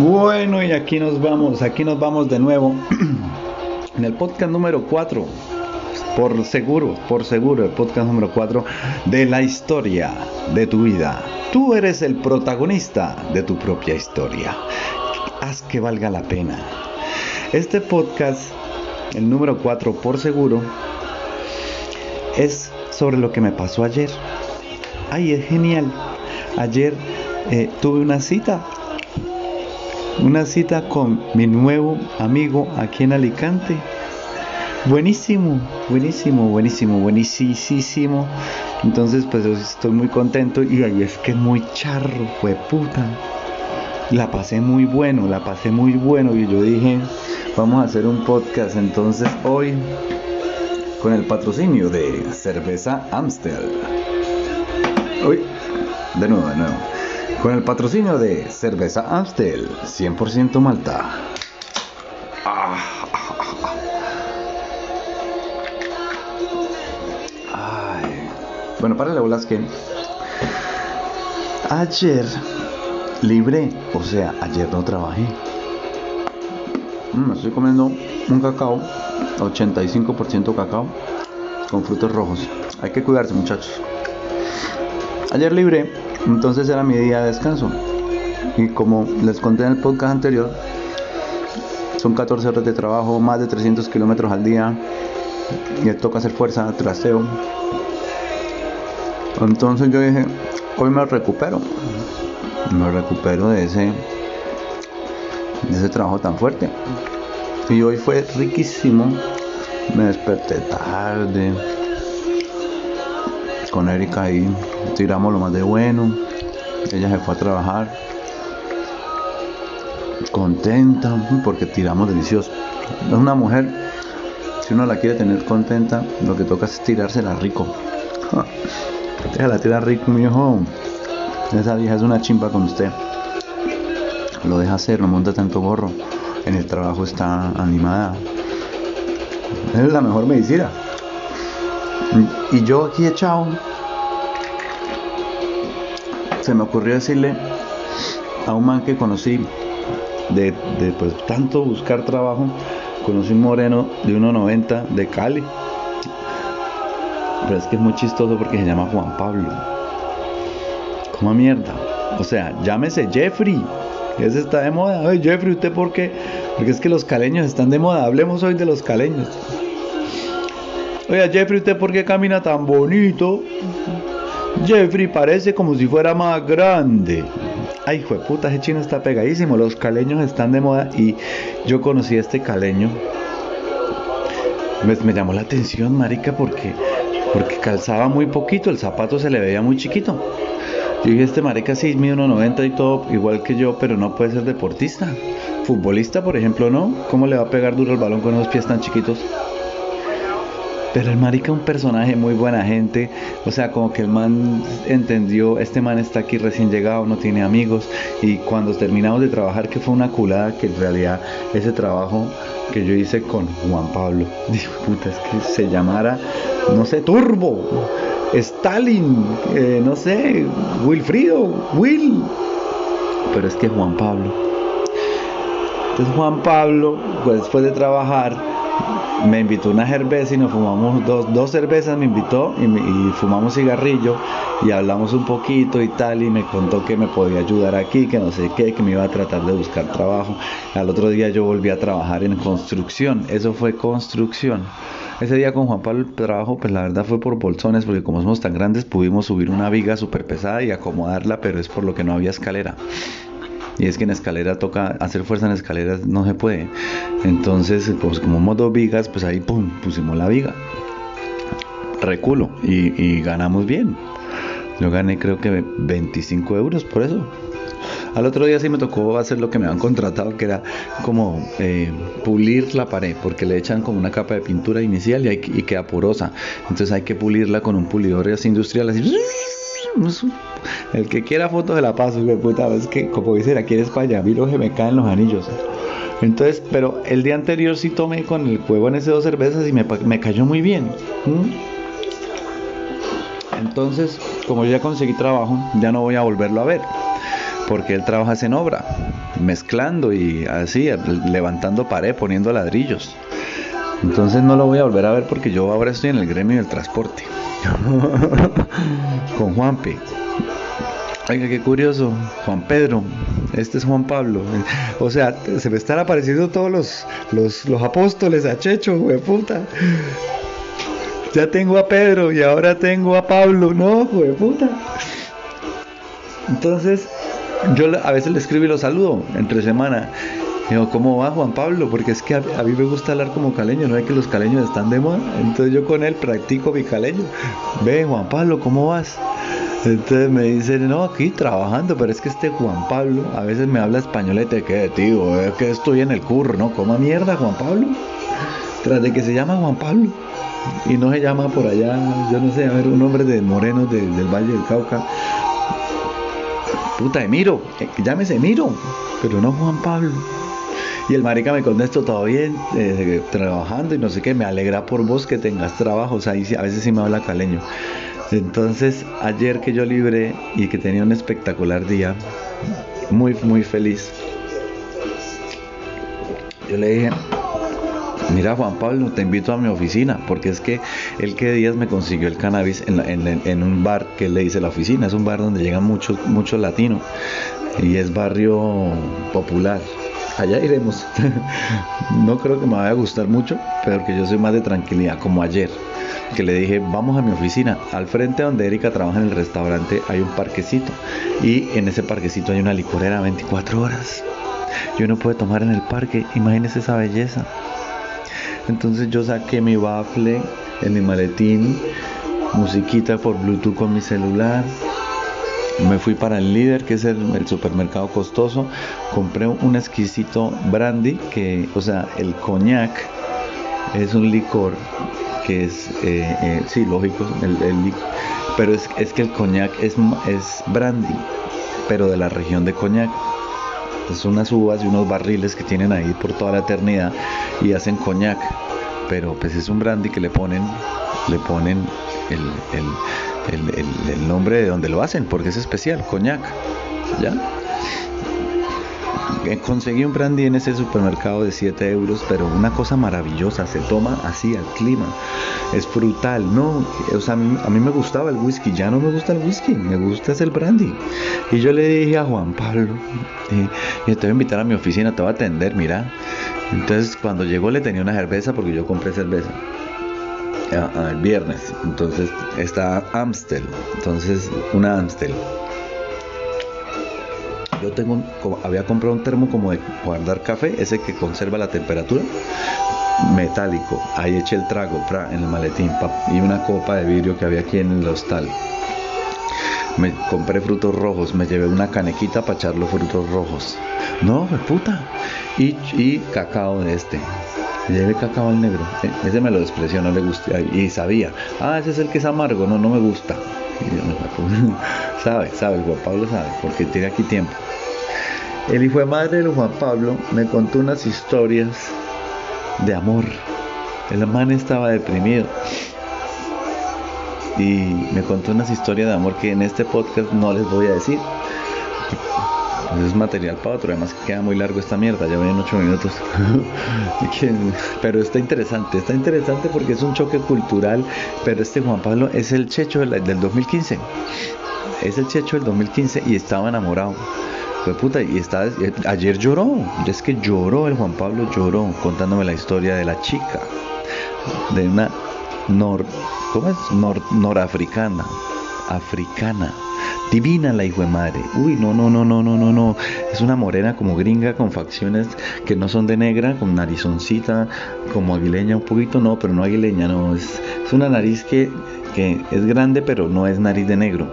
Bueno, y aquí nos vamos, aquí nos vamos de nuevo en el podcast número 4. Por seguro, por seguro, el podcast número 4 de la historia de tu vida. Tú eres el protagonista de tu propia historia. Haz que valga la pena. Este podcast, el número 4 por seguro, es sobre lo que me pasó ayer. Ay, es genial. Ayer eh, tuve una cita una cita con mi nuevo amigo aquí en Alicante. Buenísimo, buenísimo, buenísimo, buenísimo. Entonces, pues estoy muy contento y ahí es que muy charro, fue puta. La pasé muy bueno, la pasé muy bueno y yo dije, vamos a hacer un podcast. Entonces, hoy con el patrocinio de Cerveza Amstel. Hoy, de nuevo, de nuevo con el patrocinio de Cerveza Amstel 100% Malta. Bueno, para la bolas que ayer libre, o sea, ayer no trabajé. Mm, estoy comiendo un cacao, 85% cacao, con frutos rojos. Hay que cuidarse, muchachos. Ayer libre, entonces era mi día de descanso. Y como les conté en el podcast anterior, son 14 horas de trabajo, más de 300 kilómetros al día. Y toca hacer fuerza, trasteo. Entonces yo dije, hoy me recupero. Me recupero de ese, de ese trabajo tan fuerte. Y hoy fue riquísimo. Me desperté tarde con Erika ahí tiramos lo más de bueno. Ella se fue a trabajar contenta porque tiramos delicioso. Es una mujer, si uno la quiere tener contenta, lo que toca es tirársela rico. la tira rico, mi hijo. Esa vieja es una chimpa con usted. Lo deja hacer, no monta tanto gorro. En el trabajo está animada. Es la mejor medicina. Y yo aquí echado, se me ocurrió decirle a un man que conocí, de, pues, tanto buscar trabajo, conocí un moreno de 1,90 de Cali. Pero es que es muy chistoso porque se llama Juan Pablo. Como mierda. O sea, llámese Jeffrey. Ese está de moda. Oye, Jeffrey, ¿usted por qué? Porque es que los caleños están de moda. Hablemos hoy de los caleños. Oiga, Jeffrey, ¿usted por qué camina tan bonito? Jeffrey parece como si fuera más grande. Ay, hijo de puta, ese chino está pegadísimo. Los caleños están de moda y yo conocí a este caleño. Me, me llamó la atención, marica, porque, porque calzaba muy poquito, el zapato se le veía muy chiquito. Yo dije, este marica sí mide 1,90 y todo, igual que yo, pero no puede ser deportista. Futbolista, por ejemplo, ¿no? ¿Cómo le va a pegar duro el balón con esos pies tan chiquitos? Pero el marica un personaje muy buena gente. O sea, como que el man entendió, este man está aquí recién llegado, no tiene amigos. Y cuando terminamos de trabajar, que fue una culada, que en realidad ese trabajo que yo hice con Juan Pablo, dijo, puta, es que se llamara, no sé, Turbo, Stalin, eh, no sé, Wilfrido, Will. Pero es que Juan Pablo. Entonces Juan Pablo, pues después de trabajar, me invitó una cerveza y nos fumamos dos, dos cervezas, me invitó y, fumamos cigarrillo y hablamos un poquito y tal y me contó que me podía ayudar aquí, que no sé qué, que me iba a tratar de buscar trabajo. Al otro día yo volví a trabajar en construcción, eso fue construcción. Ese día con Juan Pablo el trabajo, pues la verdad fue por bolsones, porque como somos tan grandes pudimos subir una viga súper pesada y acomodarla, pero es por lo que no había escalera. Y es que en escalera toca hacer fuerza en escaleras, no se puede. Entonces, pues como modo vigas, pues ahí pum, pusimos la viga. Reculo y, ganamos bien. Yo gané creo que 25 euros por eso. Al otro día sí me tocó hacer lo que me han contratado, que era como eh, pulir la pared, porque le echan como una capa de pintura inicial y, y queda porosa. Entonces hay que pulirla con un pulidor industrial así el que quiera fotos de la paso, puta, es que como dice aquí en España, a mí que me caen los anillos. Entonces, pero el día anterior sí tomé con el juego en ese dos cervezas y me, me cayó muy bien. Entonces, como ya conseguí trabajo, ya no voy a volverlo a ver. porque él trabaja en obra, mezclando y así, levantando pared, poniendo ladrillos. Entonces no lo voy a volver a ver porque yo ahora estoy en el gremio del transporte. Con Juanpe. Oiga, qué curioso. Juan Pedro. Este es Juan Pablo. O sea, se me están apareciendo todos los, los, los apóstoles a Checho, güey, puta. Ya tengo a Pedro y ahora tengo a Pablo. No, güey, puta. Entonces, yo a veces le escribo y lo saludo entre semana. Digo, ¿cómo va Juan Pablo? Porque es que a, mí me gusta hablar como caleño, no es que los caleños están de moda. Entonces yo con él practico mi caleño. Ve, Juan Pablo, ¿cómo vas? Entonces me dice, no, aquí trabajando, pero es que este Juan Pablo a veces me habla español y te queda, tío, es que estoy en el curro, ¿no? ¿Cómo mierda Juan Pablo? Tras de que se llama Juan Pablo y no se llama por allá, yo no sé, a ver, un hombre de Moreno del Valle del Cauca. Puta, Emiro, eh, llámese Emiro, pero no Juan Pablo. Y el marica me contestó, todo bien, eh, trabajando y no sé qué, me alegra por vos que tengas trabajo, o sea, a veces sí me habla caleño. Entonces, ayer que yo libré y que tenía un espectacular día, muy, muy feliz, yo le dije, mira Juan Pablo, te invito a mi oficina, porque es que el que días me consiguió el cannabis en, un bar que le dice la oficina, es un bar donde llegan muchos muchos latinos y es barrio popular. Allá iremos. no creo que me vaya a gustar mucho, pero que yo soy más de tranquilidad, como ayer, que le dije, vamos a mi oficina. Al frente donde Erika trabaja en el restaurante hay un parquecito y en ese parquecito hay una licorera 24 horas. Yo no puedo tomar en el parque, imagínese esa belleza. Entonces yo saqué mi bafle en mi maletín, musiquita por Bluetooth con mi celular, me fui para el líder, que es el, supermercado costoso, compré un exquisito brandy, que, o sea, el coñac es un licor es, eh, eh, sí, lógico, el, pero es, es, que el coñac es, es brandy, pero de la región de coñac. Es unas uvas y unos barriles que tienen ahí por toda la eternidad y hacen coñac, pero pues es un brandy que le ponen, le ponen el, el, nombre de donde lo hacen, porque es especial, coñac. ¿Ya? Eh, conseguí un brandy en ese supermercado de 7 euros, pero una cosa maravillosa, se toma así al clima, es frutal, no, o sea, a mí, me gustaba el whisky, ya no me gusta el whisky, me gusta es el brandy. Y yo le dije a Juan Pablo, y, te voy a invitar a mi oficina, te voy a atender, mira. Entonces cuando llegó le tenía una cerveza porque yo compré cerveza el viernes. Entonces está Amstel. Entonces una Amstel. Yo tengo, había comprado un termo como de guardar café, ese que conserva la temperatura, metálico. Ahí eché el trago en el maletín y una copa de vidrio que había aquí en el hostal. Me compré frutos rojos, me llevé una canequita para echar los frutos rojos. No, puta. Y, y cacao de este lleve cacao al negro. Eh, ese me lo despreció, no le gusta. Y sabía, ah, ese es el que es amargo, no, no me gusta. sabe, sabe, Juan Pablo sabe, porque tiene aquí tiempo. El hijo de madre de Juan Pablo me contó unas historias de amor. El man estaba deprimido. Y me contó unas historias de amor que en este podcast no les voy a decir es material para otro, además que queda muy largo esta mierda, ya ven 8 minutos. pero está interesante, está interesante porque es un choque cultural, pero este Juan Pablo es el checho del, 2015. Es el checho del 2015 y estaba enamorado. Fue puta, y está, ayer lloró, es que lloró el Juan Pablo, lloró contándome la historia de la chica, de una nor, ¿cómo es? norafricana, africana Divina la hijo de madre. Uy, no, no, no, no, no, no, no. Es una morena como gringa con facciones que no son de negra, con narizoncita, como aguileña un poquito, no, pero no aguileña, no. Es, es una nariz que, que es grande, pero no es nariz de negro.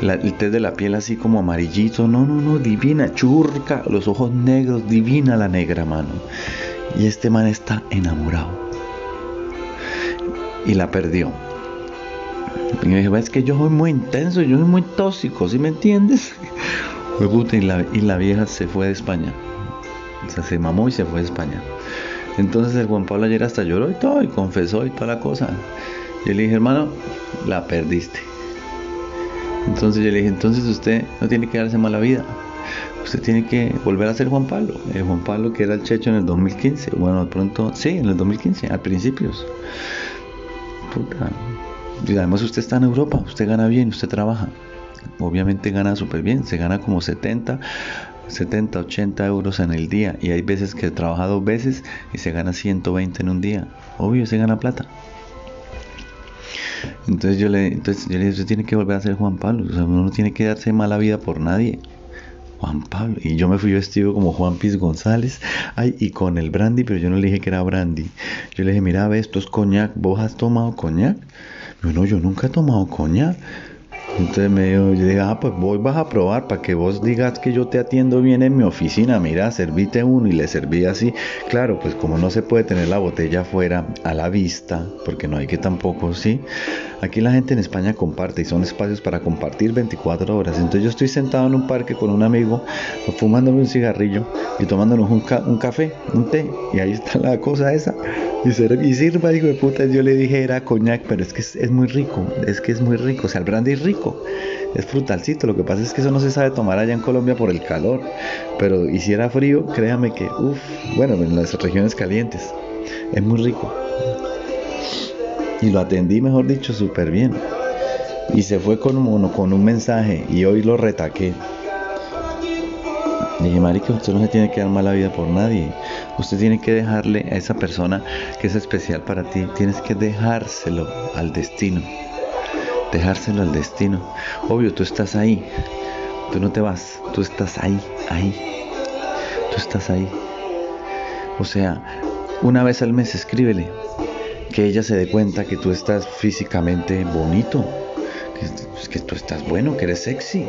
El test de la piel así como amarillito, no, no, no, divina, churca, los ojos negros, divina la negra, mano. Y este man está enamorado. Y la perdió. Y me dijo, es que yo soy muy intenso, yo soy muy tóxico, ¿sí me entiendes? y, la, y la vieja se fue de España. O sea, se mamó y se fue de España. Entonces el Juan Pablo ayer hasta lloró y todo, y confesó y toda la cosa. Y le dije, hermano, la perdiste. Entonces yo le dije, entonces usted no tiene que darse mala vida. Usted tiene que volver a ser Juan Pablo. El Juan Pablo que era el Checho en el 2015. Bueno, de pronto, sí, en el 2015, a principios. Puta. Y además usted está en Europa, usted gana bien, usted trabaja. Obviamente gana súper bien, se gana como 70 70, 80 euros en el día y hay veces que trabaja dos veces y se gana 120 en un día. Obvio, se gana plata. Entonces yo le, entonces yo le dije, usted tiene que volver a ser Juan Pablo, o sea, uno no tiene que darse mala vida por nadie. Juan Pablo. Y yo me fui vestido como Juan Piz González. Ay, y con el brandy, pero yo no le dije que era brandy. Yo le dije, mira, ve, esto es coñac. ¿Vos has tomado coñac? Yo no, yo nunca he tomado coñac. Entonces me dijo, yo dije, ah, pues vos vas a probar para que vos digas que yo te atiendo bien en mi oficina. Mira, servite uno y le serví así. Claro, pues como no se puede tener la botella afuera a la vista, porque no hay que tampoco, ¿sí? Aquí la gente en España comparte y son espacios para compartir 24 horas. Entonces yo estoy sentado en un parque con un amigo, fumándome un cigarrillo y tomándonos un, un café, un té. Y ahí está la cosa esa. Y, sirva, hijo de puta, yo le dije era coñac, pero es que es, muy rico, es que es muy rico, o sea, el brandy es rico, es frutalcito, lo que pasa es que eso no se sabe tomar allá en Colombia por el calor, pero hiciera frío, créame que, uff, bueno, en las regiones calientes, es muy rico. Y lo atendí, mejor dicho, súper bien. Y se fue con un, con un mensaje y hoy lo retaqué. Dije, marica, usted no se tiene que dar mala vida por nadie. Usted tiene que dejarle a esa persona que es especial para ti, tienes que dejárselo al destino. Dejárselo al destino. Obvio, tú estás ahí. Tú no te vas. Tú estás ahí, ahí. Tú estás ahí. O sea, una vez al mes escríbele. Que ella se dé cuenta que tú estás físicamente bonito. Que, que tú estás bueno, que eres sexy.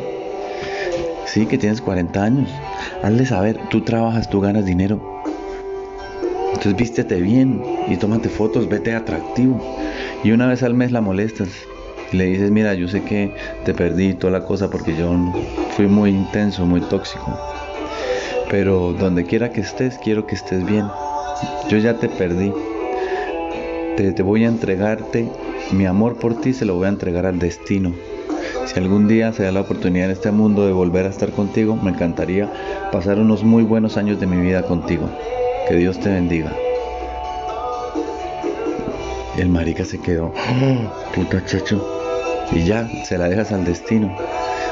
Sí, que tienes 40 años. Hazle saber, tú trabajas, tú ganas dinero entonces vístete bien y tómate fotos, vete atractivo. Y una vez al mes la molestas y le dices, mira, yo sé que te perdí toda la cosa porque yo fui muy intenso, muy tóxico. Pero donde quiera que estés, quiero que estés bien. Yo ya te perdí. Te, te voy a entregarte, mi amor por ti se lo voy a entregar al destino. Si algún día se da la oportunidad en este mundo de volver a estar contigo, me encantaría pasar unos muy buenos años de mi vida contigo. Que Dios te bendiga. El marica se quedó, oh, puta chacho. Y ya, se la dejas al destino.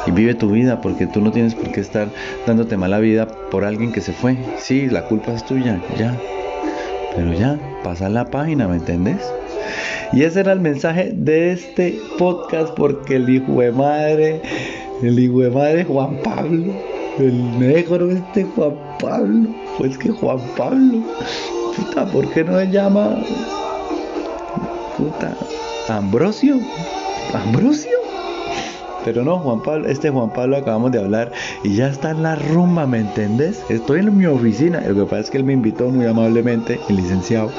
Y vive tu vida porque tú no tienes por qué estar dándote mala vida por alguien que se fue. Sí, la culpa es tuya, ya. Pero ya, pasa la página, ¿me entendés? Y ese era el mensaje de este podcast porque el hijo de madre, el hijo de madre Juan Pablo, el negro este Juan Pablo, pues que Juan Pablo, puta, ¿por qué no se llama, puta, Ambrosio? Ambrosio. Pero no, Juan Pablo, este Juan Pablo acabamos de hablar y ya está en la rumba, ¿me entendés? Estoy en mi oficina. Lo que pasa es que él me invitó muy amablemente, el licenciado,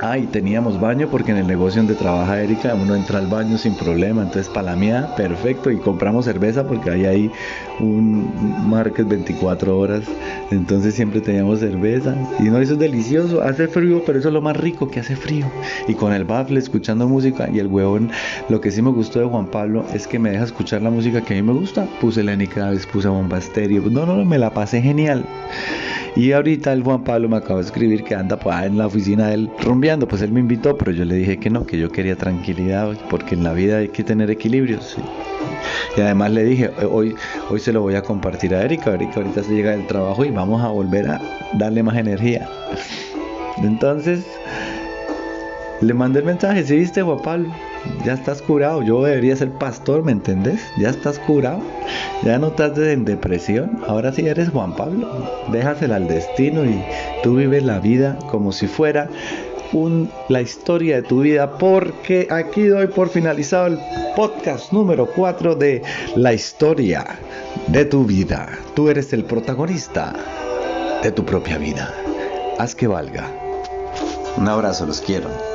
Ah, y teníamos baño porque en el negocio donde trabaja Erika uno entra al baño sin problema. Entonces, para la mía, perfecto. Y compramos cerveza porque hay un market 24 horas. Entonces, siempre teníamos cerveza. Y no, eso es delicioso. Hace frío, pero eso es lo más rico que hace frío. Y con el baffle, escuchando música. Y el huevón, lo que sí me gustó de Juan Pablo es que me deja escuchar la música que a mí me gusta. Puse Lenny Kravitz, puse Bomba Stereo. No, no, no, me la pasé genial. Y ahorita el Juan Pablo me acaba de escribir que anda pues, en la oficina de él rumbeando. Pues él me invitó, pero yo le dije que no, que yo quería tranquilidad, porque en la vida hay que tener equilibrios. Y además le dije, hoy, hoy se lo voy a compartir a Erika. Erika ahorita se llega del trabajo y vamos a volver a darle más energía. Entonces, le mandé el mensaje, ¿sí viste Juan Pablo? Ya estás curado. Yo debería ser pastor, ¿me entendés? Ya estás curado. Ya no estás en depresión. Ahora sí eres Juan Pablo. Déjasela al destino y tú vives la vida como si fuera un, la historia de tu vida. Porque aquí doy por finalizado el podcast número 4 de la historia de tu vida. Tú eres el protagonista de tu propia vida. Haz que valga. Un abrazo, los quiero.